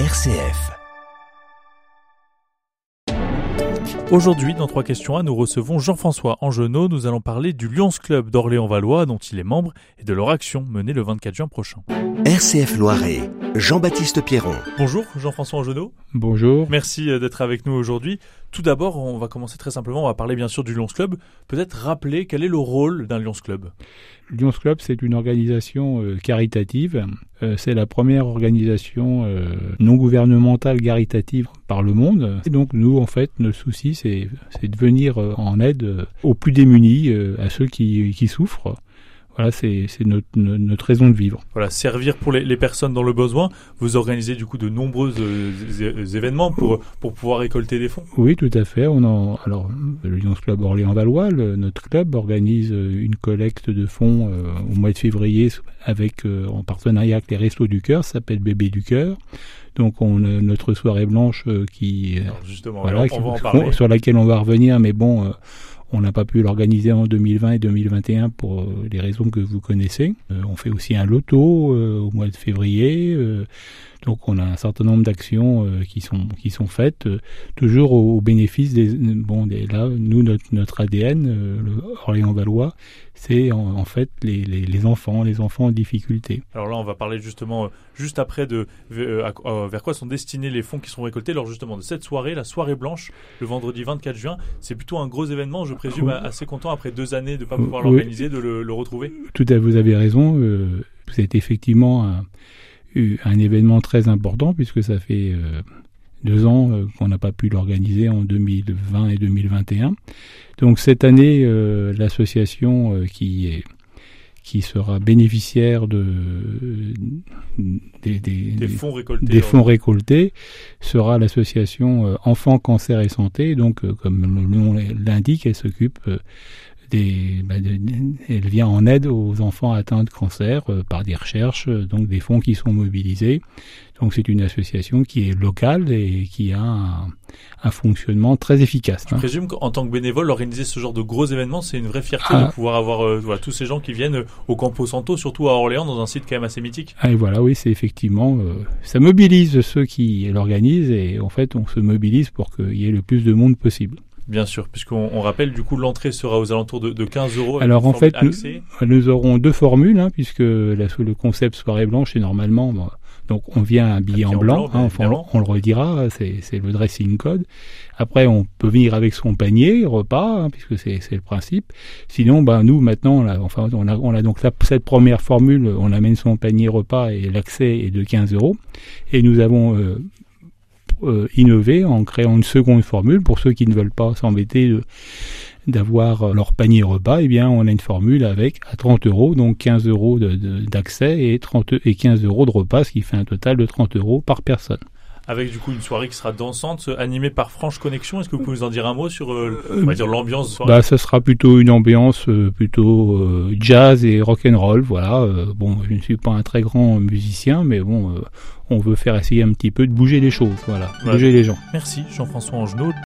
RCF. Aujourd'hui, dans trois questions à, nous recevons Jean-François Angenot. Nous allons parler du Lions Club d'Orléans-Valois, dont il est membre, et de leur action menée le 24 juin prochain. RCF Loiret, Jean-Baptiste Pierron. Bonjour, Jean-François Angenot. Bonjour. Merci euh, d'être avec nous aujourd'hui. Tout d'abord, on va commencer très simplement. On va parler bien sûr du Lions Club. Peut-être rappeler quel est le rôle d'un Lions Club? Lions Club, c'est une organisation euh, caritative. Euh, c'est la première organisation euh, non gouvernementale caritative par le monde. Et donc nous, en fait, notre souci, c'est de venir en aide aux plus démunis, à ceux qui souffrent. Voilà, c'est notre, notre, raison de vivre. Voilà, servir pour les, les personnes dans le besoin. Vous organisez du coup de nombreux euh, événements pour, pour pouvoir récolter des fonds. Oui, tout à fait. On en, alors, le Lions Club Orléans-Valois, notre club organise euh, une collecte de fonds euh, au mois de février avec, euh, en partenariat avec les Restos du Cœur, ça s'appelle Bébé du Cœur. Donc, on a notre soirée blanche euh, qui, Alors justement, voilà, on, qui- on va en parler. sur laquelle on va revenir, mais bon, euh, on n'a pas pu l'organiser en 2020 et 2021 pour euh, les raisons que vous connaissez. Euh, on fait aussi un loto euh, au mois de février. Euh, donc on a un certain nombre d'actions euh, qui sont qui sont faites euh, toujours au, au bénéfice des bon des là nous notre notre ADN euh, le Orléans Valois c'est en, en fait les, les les enfants les enfants en difficulté. Alors là, on va parler justement euh, juste après de euh, à- euh, vers quoi sont destinés les fonds qui sont récoltés. Lors justement de cette soirée, la soirée blanche, le vendredi 24 juin. C'est plutôt un gros événement, je présume, Oui. assez content après deux années de ne pas Oui. pouvoir l'organiser, de le, le retrouver. Tout à vous avez raison. Euh, c'est effectivement un, eu un événement très important puisque ça fait euh, deux ans euh, qu'on n'a pas pu l'organiser en 2020 et 2021. Donc cette année, euh, l'association qui est qui sera bénéficiaire de des, des- Des fonds récoltés. des lors- fonds récoltés sera l'association Enfants Cancer et Santé. Donc, comme le nom l'indique, elle s'occupe des, bah, de- elle vient en aide aux enfants atteints de cancer euh, par des recherches, euh, donc des fonds qui sont mobilisés. Donc, c'est une association qui est locale et qui a un, un fonctionnement très efficace. Je hein. présume qu'en tant que bénévole, organiser ce genre de gros événements, c'est une vraie fierté Ah. de pouvoir avoir euh, voilà, tous ces gens qui viennent euh, au Campo Santo, surtout à Orléans, dans un site quand même assez mythique. Ah, et voilà, oui, c'est effectivement, euh, ça mobilise ceux qui l'organisent et en fait, on se mobilise pour qu'il y ait le plus de monde possible. Bien sûr, puisqu'on on rappelle, du coup, l'entrée sera aux alentours de, de 15 euros. Alors en fait, nous, aurons deux formules, hein, puisque la- le concept soirée blanche est normalement, bon, donc on vient un billet en en blanc, hein, on, le redira, c'est le dressing code. Après, on peut venir avec son panier repas, hein, puisque c'est le principe. Sinon, ben nous maintenant, on a, enfin, on a, on a donc la- cette première formule, on amène son panier repas et l'accès est de 15 euros. Et nous avons euh, euh, innové en créant une seconde formule pour ceux qui ne veulent pas s'embêter d'avoir euh, leur panier repas, eh bien, on a une formule avec à 30 euros, donc 15 euros d'accès et 30 et 15 euros de repas, ce qui fait un total de 30 euros par personne. Avec du coup une soirée qui sera dansante, euh, animée par Franche Connexion. Est-ce que vous pouvez nous en dire un mot sur, euh, on va dire, l'ambiance de soirée Bah, ça sera plutôt une ambiance euh, plutôt euh, jazz et rock and roll, voilà. Euh, bon, je ne suis pas un très grand musicien, mais bon, euh, on veut faire essayer un petit peu de bouger les choses, voilà, Ouais. bouger les gens. Merci Jean-François Angenot.